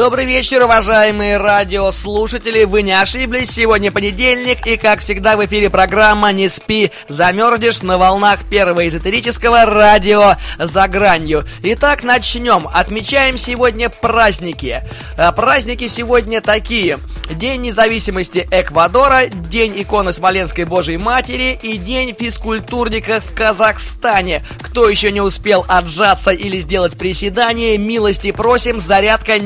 Добрый вечер, уважаемые радиослушатели. Вы не ошиблись, сегодня понедельник, и как всегда в эфире программа «Не спи, замерзнешь» на волнах первого эзотерического радио «За гранью». Итак, начнем. Отмечаем сегодня праздники. А, праздники сегодня такие. День независимости Эквадора, День иконы Смоленской Божьей Матери и День физкультурника в Казахстане. Кто еще не успел отжаться или сделать приседание, милости просим, зарядка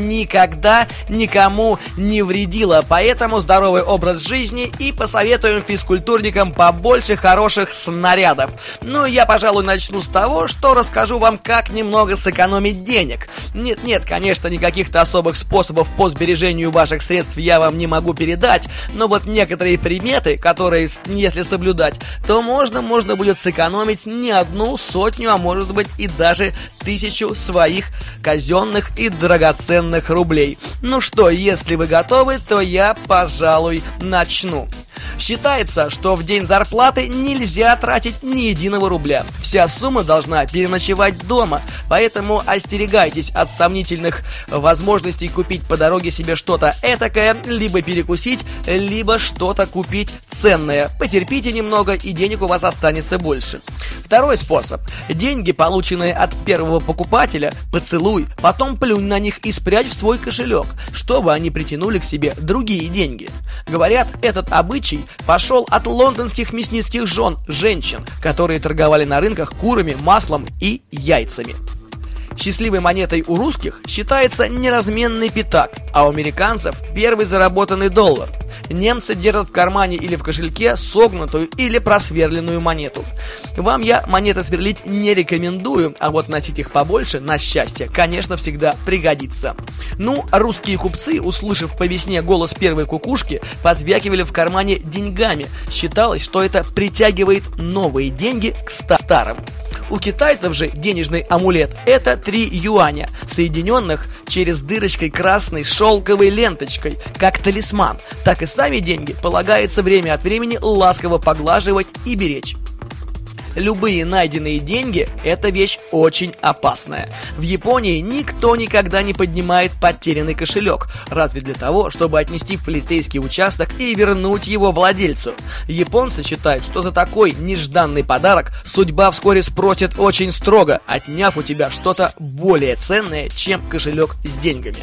никогда никому не вредила. Поэтому здоровый образ жизни и посоветуем физкультурникам побольше хороших снарядов. Ну, я, пожалуй, начну с того, что расскажу вам, как немного сэкономить денег. Нет-нет, конечно, никаких-то особых способов по сбережению ваших средств я вам не могу передать, но вот некоторые приметы, которые, если соблюдать, то можно, можно будет сэкономить не одну сотню, а может быть и даже тысячу своих казенных и драгоценных рублей. Ну что, если вы готовы, то я, пожалуй, начну. Считается, что в день зарплаты нельзя тратить ни единого рубля. Вся сумма должна переночевать дома, поэтому остерегайтесь от сомнительных возможностей купить по дороге себе что-то этакое, либо перекусить, либо что-то купить ценное. Потерпите немного, и денег у вас останется больше. Второй способ. Деньги, полученные от первого покупателя, поцелуй, потом плюнь на них и спрячь в свой кошелек, чтобы они притянули к себе другие деньги. Говорят, этот обычай пошел от лондонских мясницких жен, женщин, которые торговали на рынках курами, маслом и яйцами. Счастливой монетой у русских считается неразменный пятак, а у американцев первый заработанный доллар. Немцы держат в кармане или в кошельке согнутую или просверленную монету. Вам я монеты сверлить не рекомендую, а вот носить их побольше, на счастье, конечно, всегда пригодится. Ну, русские купцы, услышав по весне голос первой кукушки, позвякивали в кармане деньгами. Считалось, что это притягивает новые деньги к старым. У китайцев же денежный амулет – это 3 юаня, соединенных через дырочкой красной шелковой ленточкой, как талисман. Так и сами деньги полагается время от времени ласково поглаживать и беречь. Любые найденные деньги – это вещь очень опасная. В Японии никто никогда не поднимает потерянный кошелек, разве для того, чтобы отнести в полицейский участок и вернуть его владельцу. Японцы считают, что за такой нежданный подарок судьба вскоре спросит очень строго, отняв у тебя что-то более ценное, чем кошелек с деньгами.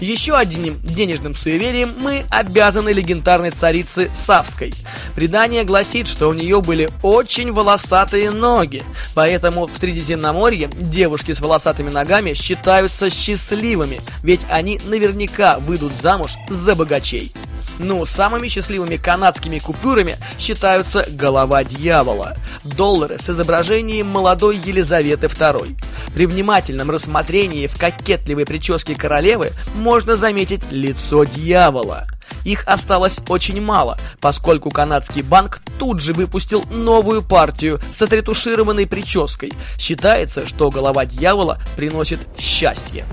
Еще одним денежным суеверием мы обязаны легендарной царице Савской. Предание гласит, что у нее были очень волосатые волосатые ноги. Поэтому в Средиземноморье девушки с волосатыми ногами считаются счастливыми, ведь они наверняка выйдут замуж за богачей. Ну, самыми счастливыми канадскими купюрами считаются голова дьявола. Доллары с изображением молодой Елизаветы II. При внимательном рассмотрении в кокетливой прическе королевы можно заметить лицо дьявола. Их осталось очень мало, поскольку канадский банк тут же выпустил новую партию с отретушированной прической. Считается, что голова дьявола приносит счастье.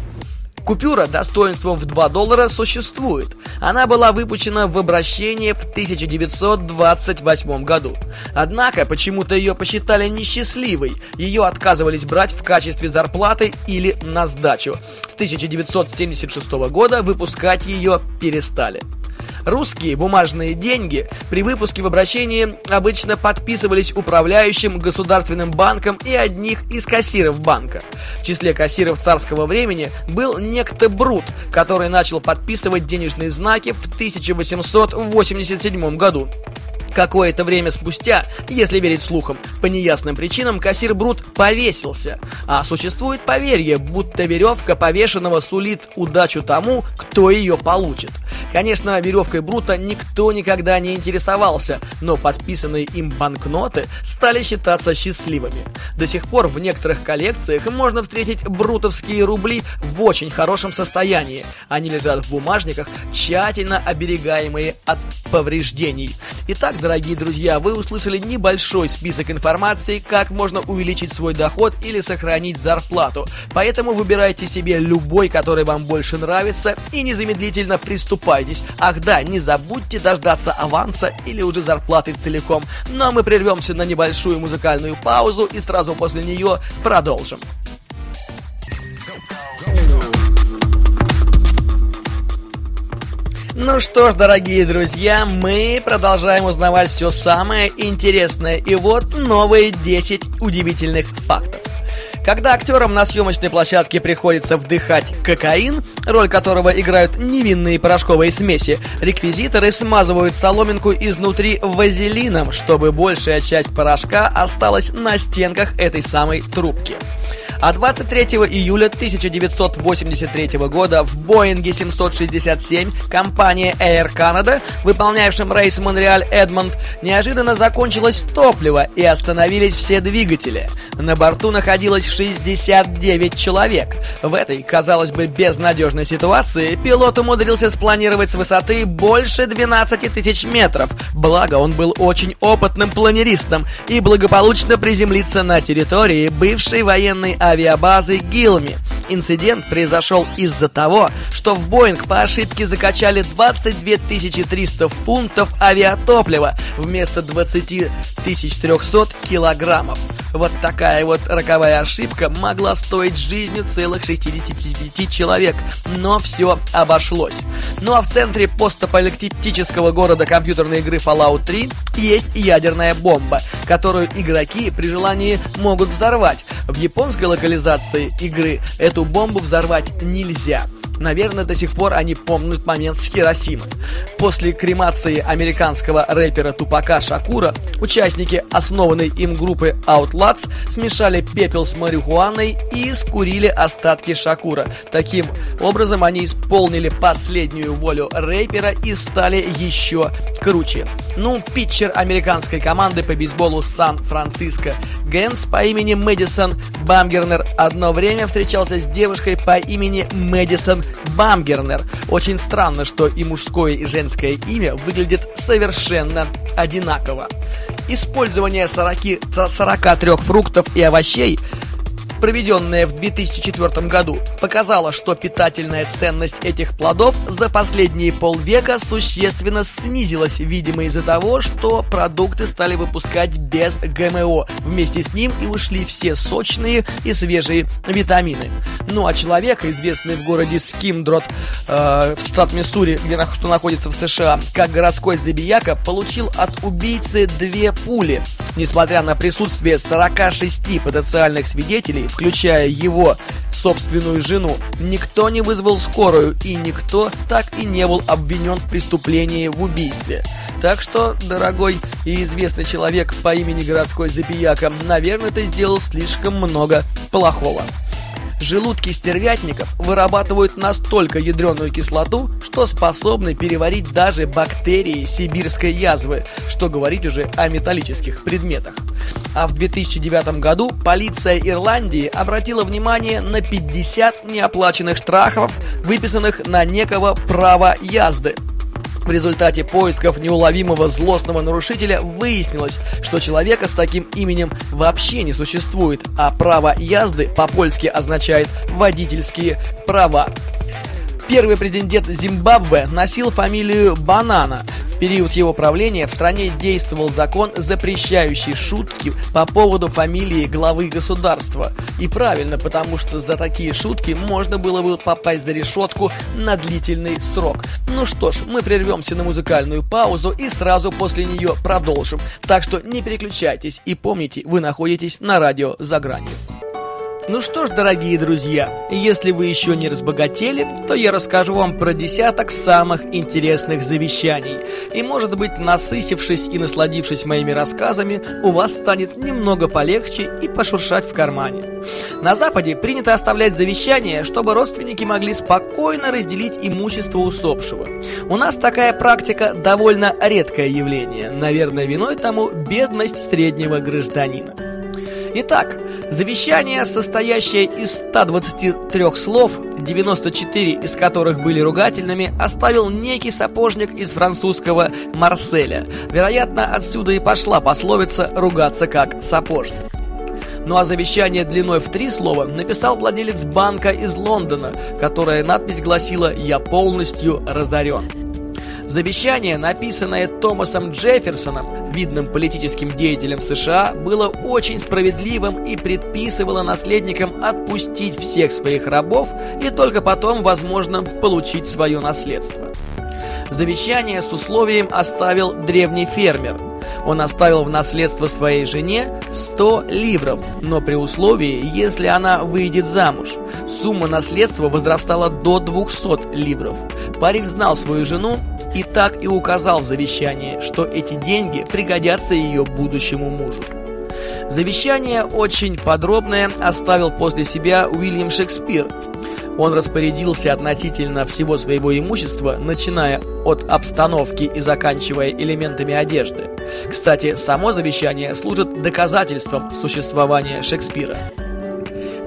Купюра достоинством в 2 доллара существует. Она была выпущена в обращение в 1928 году. Однако почему-то ее посчитали несчастливой. Ее отказывались брать в качестве зарплаты или на сдачу. С 1976 года выпускать ее перестали. Русские бумажные деньги при выпуске в обращении обычно подписывались управляющим государственным банком и одних из кассиров банка. В числе кассиров царского времени был некто Брут, который начал подписывать денежные знаки в 1887 году. Какое-то время спустя, если верить слухам, по неясным причинам кассир Брут повесился. А существует поверье, будто веревка повешенного сулит удачу тому, кто ее получит. Конечно, веревкой Брута никто никогда не интересовался, но подписанные им банкноты стали считаться счастливыми. До сих пор в некоторых коллекциях можно встретить брутовские рубли в очень хорошем состоянии. Они лежат в бумажниках, тщательно оберегаемые от повреждений. Итак, дорогие друзья, вы услышали небольшой список информации, как можно увеличить свой доход или сохранить зарплату. Поэтому выбирайте себе любой, который вам больше нравится, и незамедлительно приступайтесь. Ах да, не забудьте дождаться аванса или уже зарплаты целиком. Но ну, а мы прервемся на небольшую музыкальную паузу и сразу после нее продолжим. Ну что ж, дорогие друзья, мы продолжаем узнавать все самое интересное. И вот новые 10 удивительных фактов. Когда актерам на съемочной площадке приходится вдыхать кокаин, роль которого играют невинные порошковые смеси, реквизиторы смазывают соломинку изнутри вазелином, чтобы большая часть порошка осталась на стенках этой самой трубки. А 23 июля 1983 года в Боинге 767 компания Air Canada, выполнявшем рейс Монреаль-Эдмонд, неожиданно закончилось топливо и остановились все двигатели. На борту находилось 69 человек. В этой, казалось бы, безнадежной ситуации пилот умудрился спланировать с высоты больше 12 тысяч метров. Благо, он был очень опытным планеристом и благополучно приземлиться на территории бывшей военной авиации авиабазы Гилми. Инцидент произошел из-за того, что в Боинг по ошибке закачали 22 300 фунтов авиатоплива вместо 20 300 килограммов. Вот такая вот роковая ошибка могла стоить жизнью целых 65 человек, но все обошлось. Ну а в центре постапокалиптического города компьютерной игры Fallout 3 есть ядерная бомба, которую игроки при желании могут взорвать. В японской локализации игры эту бомбу взорвать нельзя. Наверное, до сих пор они помнят момент с Хиросимой. После кремации американского рэпера Тупака Шакура, участники основанной им группы Outlats смешали пепел с марихуаной и скурили остатки Шакура. Таким образом, они исполнили последнюю волю рэпера и стали еще круче. Ну, питчер американской команды по бейсболу Сан-Франциско Гэнс по имени Мэдисон Бамгернер одно время встречался с девушкой по имени Мэдисон Бамгернер. Очень странно, что и мужское, и женское имя выглядят совершенно одинаково. Использование 40, 43 фруктов и овощей проведенная в 2004 году, показала, что питательная ценность этих плодов за последние полвека существенно снизилась, видимо из-за того, что продукты стали выпускать без ГМО. Вместе с ним и ушли все сочные и свежие витамины. Ну а человек, известный в городе Скимдрот, э, в штат Миссури, где что находится в США, как городской забияка, получил от убийцы две пули. Несмотря на присутствие 46 потенциальных свидетелей, включая его собственную жену, никто не вызвал скорую и никто так и не был обвинен в преступлении в убийстве. Так что, дорогой и известный человек по имени городской Запияка, наверное, ты сделал слишком много плохого. Желудки стервятников вырабатывают настолько ядреную кислоту, что способны переварить даже бактерии сибирской язвы, что говорить уже о металлических предметах. А в 2009 году полиция Ирландии обратила внимание на 50 неоплаченных штрафов, выписанных на некого права язды. В результате поисков неуловимого злостного нарушителя выяснилось, что человека с таким именем вообще не существует, а право язды по-польски означает «водительские права». Первый президент Зимбабве носил фамилию Банана. В период его правления в стране действовал закон, запрещающий шутки по поводу фамилии главы государства. И правильно, потому что за такие шутки можно было бы попасть за решетку на длительный срок. Ну что ж, мы прервемся на музыкальную паузу и сразу после нее продолжим. Так что не переключайтесь и помните, вы находитесь на радио «За гранью». Ну что ж, дорогие друзья, если вы еще не разбогатели, то я расскажу вам про десяток самых интересных завещаний. И может быть, насысившись и насладившись моими рассказами, у вас станет немного полегче и пошуршать в кармане. На Западе принято оставлять завещание, чтобы родственники могли спокойно разделить имущество усопшего. У нас такая практика довольно редкое явление. Наверное, виной тому бедность среднего гражданина. Итак, завещание, состоящее из 123 слов, 94 из которых были ругательными, оставил некий сапожник из французского Марселя. Вероятно, отсюда и пошла пословица «ругаться как сапожник». Ну а завещание длиной в три слова написал владелец банка из Лондона, которая надпись гласила «Я полностью разорен». Завещание, написанное Томасом Джефферсоном, видным политическим деятелем США, было очень справедливым и предписывало наследникам отпустить всех своих рабов и только потом, возможно, получить свое наследство. Завещание с условием оставил древний фермер – он оставил в наследство своей жене 100 ливров, но при условии, если она выйдет замуж. Сумма наследства возрастала до 200 ливров. Парень знал свою жену и так и указал в завещании, что эти деньги пригодятся ее будущему мужу. Завещание очень подробное оставил после себя Уильям Шекспир, он распорядился относительно всего своего имущества, начиная от обстановки и заканчивая элементами одежды. Кстати, само завещание служит доказательством существования Шекспира.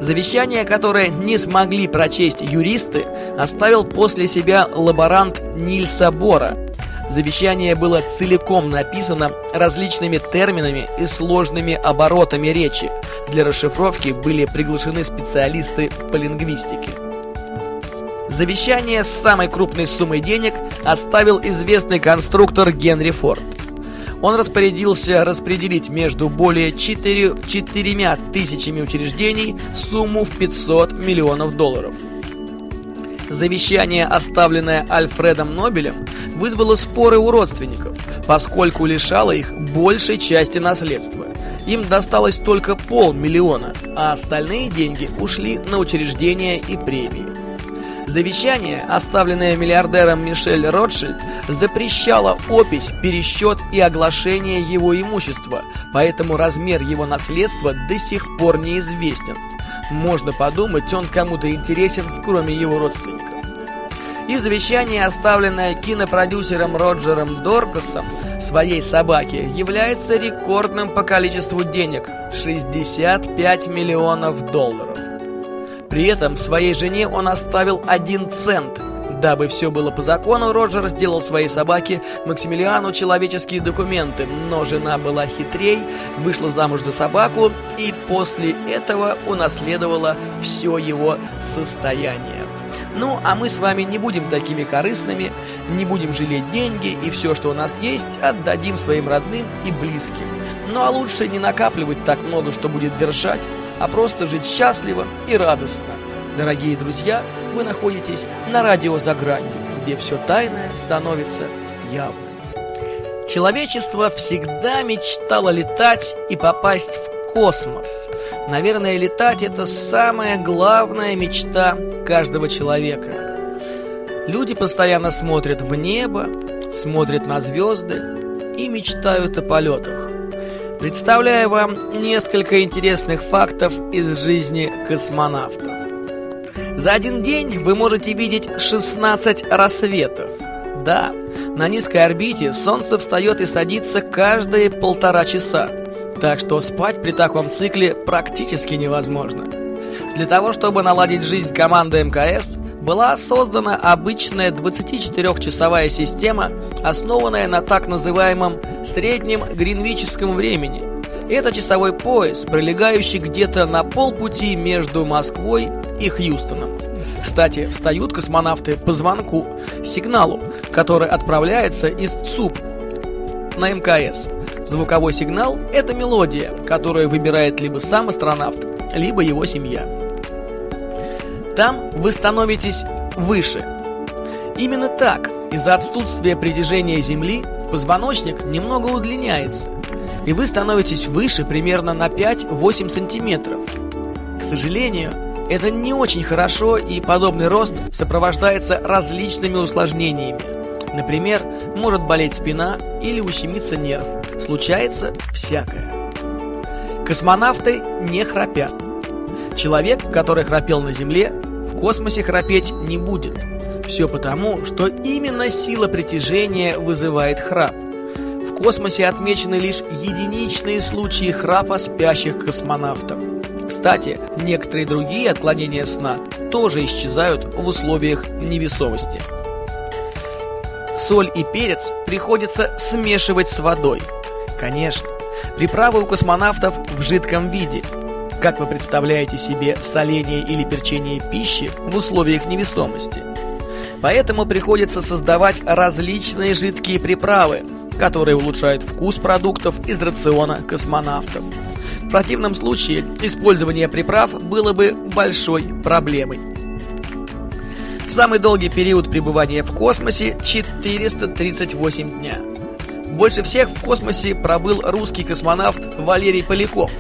Завещание, которое не смогли прочесть юристы, оставил после себя лаборант Нильса Бора. Завещание было целиком написано различными терминами и сложными оборотами речи. Для расшифровки были приглашены специалисты по лингвистике. Завещание с самой крупной суммой денег оставил известный конструктор Генри Форд. Он распорядился распределить между более 4, 4 тысячами учреждений сумму в 500 миллионов долларов. Завещание, оставленное Альфредом Нобелем, вызвало споры у родственников, поскольку лишало их большей части наследства. Им досталось только полмиллиона, а остальные деньги ушли на учреждения и премии. Завещание, оставленное миллиардером Мишель Ротшильд, запрещало опись, пересчет и оглашение его имущества, поэтому размер его наследства до сих пор неизвестен. Можно подумать, он кому-то интересен, кроме его родственников. И завещание, оставленное кинопродюсером Роджером Доркасом своей собаке, является рекордным по количеству денег – 65 миллионов долларов. При этом своей жене он оставил один цент. Дабы все было по закону, Роджер сделал своей собаке Максимилиану человеческие документы, но жена была хитрей, вышла замуж за собаку и после этого унаследовала все его состояние. Ну, а мы с вами не будем такими корыстными, не будем жалеть деньги и все, что у нас есть, отдадим своим родным и близким. Ну, а лучше не накапливать так много, что будет держать, а просто жить счастливо и радостно. Дорогие друзья, вы находитесь на радио «За гранью», где все тайное становится явным. Человечество всегда мечтало летать и попасть в космос. Наверное, летать – это самая главная мечта каждого человека. Люди постоянно смотрят в небо, смотрят на звезды и мечтают о полетах. Представляю вам несколько интересных фактов из жизни космонавтов. За один день вы можете видеть 16 рассветов. Да, на низкой орбите Солнце встает и садится каждые полтора часа. Так что спать при таком цикле практически невозможно. Для того, чтобы наладить жизнь команды МКС, была создана обычная 24-часовая система, основанная на так называемом среднем гринвическом времени. Это часовой пояс, пролегающий где-то на полпути между Москвой и Хьюстоном. Кстати, встают космонавты по звонку, сигналу, который отправляется из ЦУП на МКС. Звуковой сигнал – это мелодия, которую выбирает либо сам астронавт, либо его семья. Там вы становитесь выше. Именно так, из-за отсутствия притяжения Земли, позвоночник немного удлиняется, и вы становитесь выше примерно на 5-8 сантиметров. сожалению, это не очень хорошо, и подобный рост сопровождается различными усложнениями. Например, может болеть спина или ущемиться нерв. Случается всякое. Космонавты не храпят. Человек, который храпел на Земле, космосе храпеть не будет. Все потому, что именно сила притяжения вызывает храп. В космосе отмечены лишь единичные случаи храпа спящих космонавтов. Кстати, некоторые другие отклонения сна тоже исчезают в условиях невесомости. Соль и перец приходится смешивать с водой. Конечно, приправы у космонавтов в жидком виде. Как вы представляете себе соление или перчение пищи в условиях невесомости? Поэтому приходится создавать различные жидкие приправы, которые улучшают вкус продуктов из рациона космонавтов. В противном случае использование приправ было бы большой проблемой. Самый долгий период пребывания в космосе – 438 дня. Больше всех в космосе пробыл русский космонавт Валерий Поляков.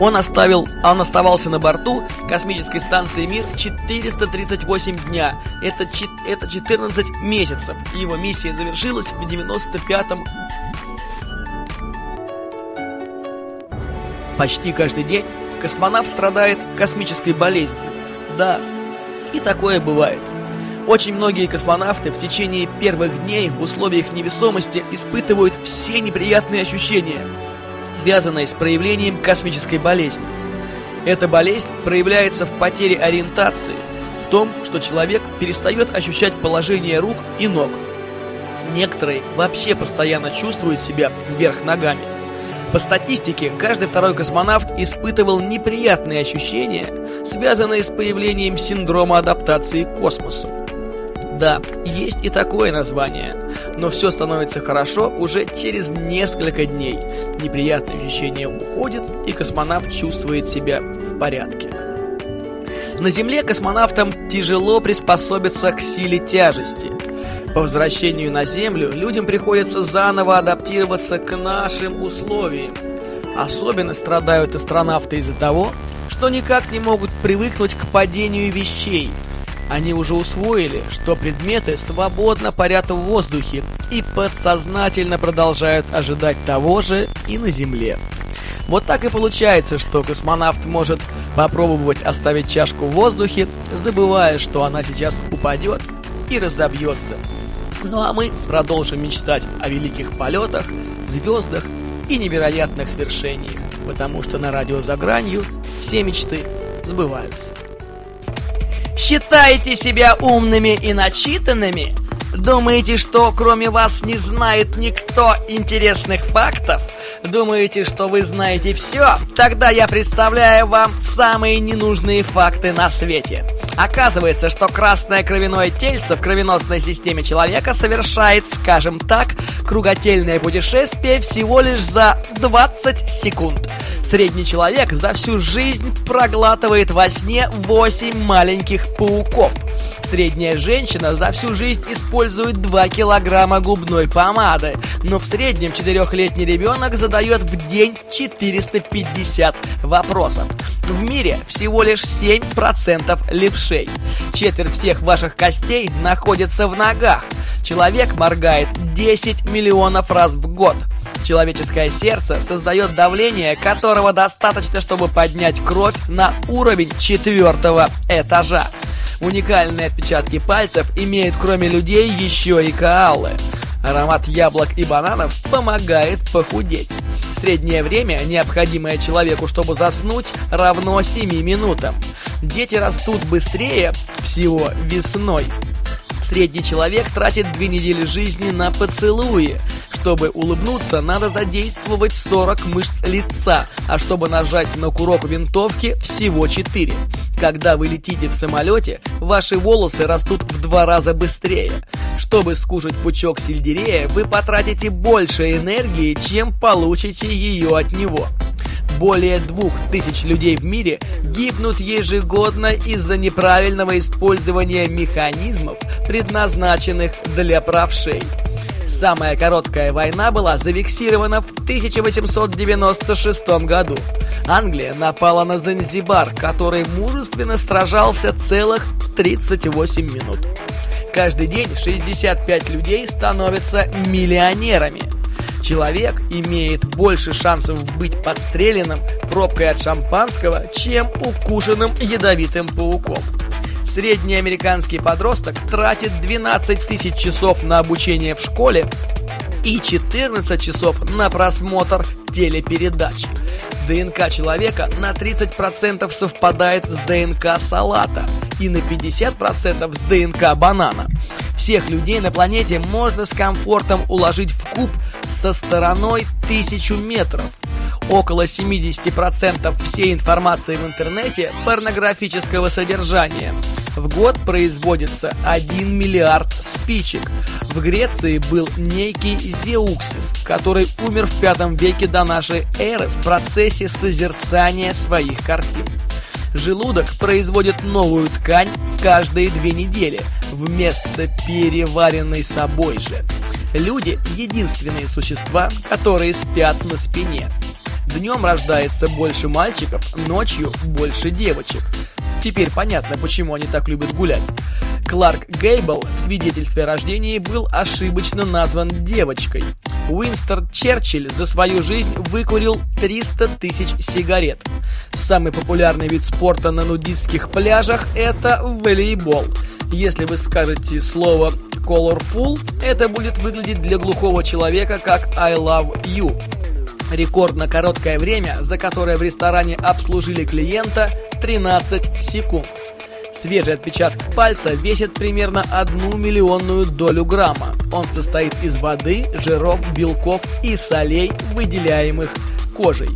Он, оставил, он оставался на борту космической станции «Мир» 438 дня. Это, это 14 месяцев. И его миссия завершилась в 95-м Почти каждый день космонавт страдает космической болезнью. Да, и такое бывает. Очень многие космонавты в течение первых дней в условиях невесомости испытывают все неприятные ощущения, связанные с проявлением космической болезни. Эта болезнь проявляется в потере ориентации, в том, что человек перестает ощущать положение рук и ног. Некоторые вообще постоянно чувствуют себя вверх ногами – по статистике, каждый второй космонавт испытывал неприятные ощущения, связанные с появлением синдрома адаптации к космосу. Да, есть и такое название, но все становится хорошо уже через несколько дней. Неприятные ощущения уходят, и космонавт чувствует себя в порядке. На Земле космонавтам тяжело приспособиться к силе тяжести – по возвращению на Землю людям приходится заново адаптироваться к нашим условиям. Особенно страдают астронавты из-за того, что никак не могут привыкнуть к падению вещей. Они уже усвоили, что предметы свободно парят в воздухе и подсознательно продолжают ожидать того же и на Земле. Вот так и получается, что космонавт может попробовать оставить чашку в воздухе, забывая, что она сейчас упадет и разобьется. Ну а мы продолжим мечтать о великих полетах, звездах и невероятных свершениях, потому что на радио «За гранью» все мечты сбываются. Считаете себя умными и начитанными? Думаете, что кроме вас не знает никто интересных фактов? Думаете, что вы знаете все? Тогда я представляю вам самые ненужные факты на свете. Оказывается, что красное кровяное тельце в кровеносной системе человека совершает, скажем так, круготельное путешествие всего лишь за 20 секунд. Средний человек за всю жизнь проглатывает во сне 8 маленьких пауков. Средняя женщина за всю жизнь использует 2 килограмма губной помады, но в среднем 4-летний ребенок задает в день 450 вопросов. В мире всего лишь 7% левшей. Четверть всех ваших костей находится в ногах. Человек моргает 10 миллионов раз в год. Человеческое сердце создает давление, которого достаточно, чтобы поднять кровь на уровень четвертого этажа. Уникальные отпечатки пальцев имеют кроме людей еще и коалы. Аромат яблок и бананов помогает похудеть. Среднее время, необходимое человеку, чтобы заснуть, равно 7 минутам. Дети растут быстрее всего весной. Средний человек тратит две недели жизни на поцелуи. Чтобы улыбнуться, надо задействовать 40 мышц лица, а чтобы нажать на курок винтовки, всего 4. Когда вы летите в самолете, ваши волосы растут в два раза быстрее. Чтобы скушать пучок сельдерея, вы потратите больше энергии, чем получите ее от него. Более двух тысяч людей в мире гибнут ежегодно из-за неправильного использования механизмов, предназначенных для правшей. Самая короткая война была зафиксирована в 1896 году. Англия напала на Занзибар, который мужественно сражался целых 38 минут. Каждый день 65 людей становятся миллионерами. Человек имеет больше шансов быть подстреленным пробкой от шампанского, чем укушенным ядовитым пауком. Средний американский подросток тратит 12 тысяч часов на обучение в школе и 14 часов на просмотр телепередач. ДНК человека на 30% совпадает с ДНК салата и на 50% с ДНК банана. Всех людей на планете можно с комфортом уложить в куб со стороной 1000 метров. Около 70% всей информации в интернете порнографического содержания – в год производится 1 миллиард спичек. В Греции был некий Зеуксис, который умер в пятом веке до нашей эры в процессе созерцания своих картин. Желудок производит новую ткань каждые две недели вместо переваренной собой же. Люди – единственные существа, которые спят на спине. Днем рождается больше мальчиков, ночью больше девочек. Теперь понятно, почему они так любят гулять. Кларк Гейбл в свидетельстве о рождении был ошибочно назван девочкой. Уинстон Черчилль за свою жизнь выкурил 300 тысяч сигарет. Самый популярный вид спорта на нудистских пляжах – это волейбол. Если вы скажете слово colorful, это будет выглядеть для глухого человека как I love you. Рекордно короткое время, за которое в ресторане обслужили клиента – 13 секунд. Свежий отпечаток пальца весит примерно одну миллионную долю грамма. Он состоит из воды, жиров, белков и солей, выделяемых кожей.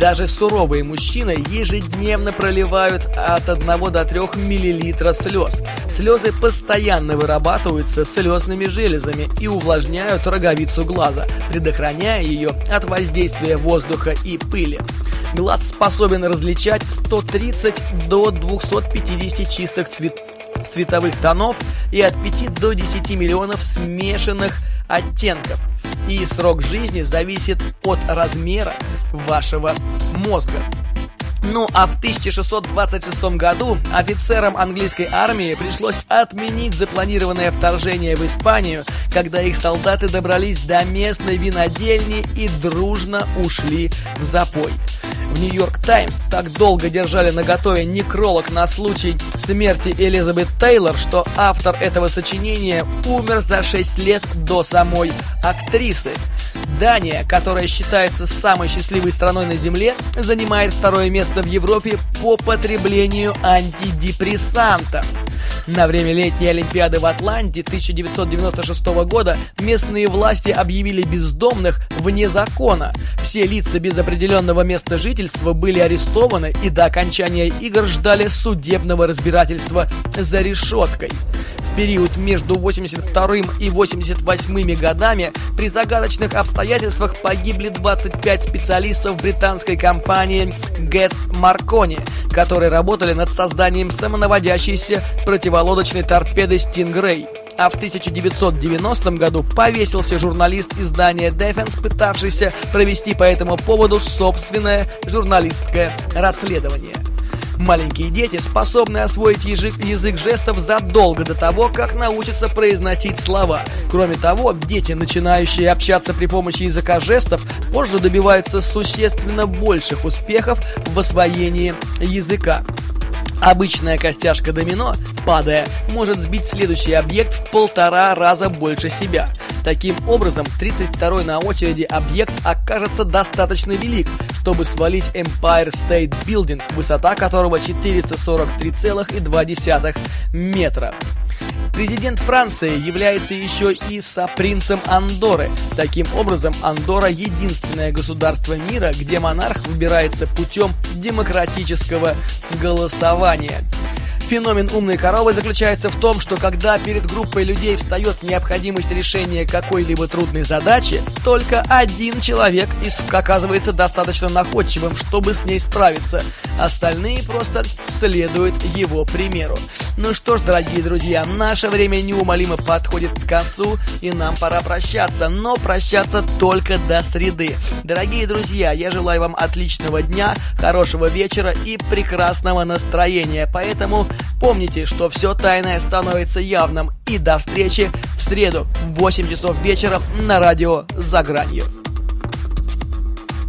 Даже суровые мужчины ежедневно проливают от 1 до 3 мл слез. Слезы постоянно вырабатываются слезными железами и увлажняют роговицу глаза, предохраняя ее от воздействия воздуха и пыли. Глаз способен различать 130 до 250 чистых цвет... цветовых тонов и от 5 до 10 миллионов смешанных оттенков и срок жизни зависит от размера вашего мозга. Ну а в 1626 году офицерам английской армии пришлось отменить запланированное вторжение в Испанию, когда их солдаты добрались до местной винодельни и дружно ушли в запой. В Нью-Йорк Таймс так долго держали на готове некролог на случай смерти Элизабет Тейлор, что автор этого сочинения умер за 6 лет до самой актрисы. Дания, которая считается самой счастливой страной на Земле, занимает второе место в Европе по потреблению антидепрессантов. На время летней Олимпиады в Атланте 1996 года местные власти объявили бездомных вне закона. Все лица без определенного места жительства были арестованы и до окончания игр ждали судебного разбирательства за решеткой. В период между 82 и 88 годами при загадочных обстоятельствах погибли 25 специалистов британской компании Getz Marconi, которые работали над созданием самонаводящейся противолодочной торпеды Stingray а в 1990 году повесился журналист издания Defense, пытавшийся провести по этому поводу собственное журналистское расследование. Маленькие дети способны освоить язык, язык жестов задолго до того, как научатся произносить слова. Кроме того, дети, начинающие общаться при помощи языка жестов, позже добиваются существенно больших успехов в освоении языка. Обычная костяшка домино, падая, может сбить следующий объект в полтора раза больше себя. Таким образом, 32 на очереди объект окажется достаточно велик, чтобы свалить Empire State Building, высота которого 443,2 метра. Президент Франции является еще и сопринцем Андоры. Таким образом, Андора единственное государство мира, где монарх выбирается путем демократического голосования. Феномен умной коровы заключается в том, что когда перед группой людей встает необходимость решения какой-либо трудной задачи, только один человек оказывается достаточно находчивым, чтобы с ней справиться. Остальные просто следуют его примеру. Ну что ж, дорогие друзья, наше время неумолимо подходит к концу, и нам пора прощаться, но прощаться только до среды. Дорогие друзья, я желаю вам отличного дня, хорошего вечера и прекрасного настроения. Поэтому помните, что все тайное становится явным. И до встречи в среду в 8 часов вечера на радио «За гранью».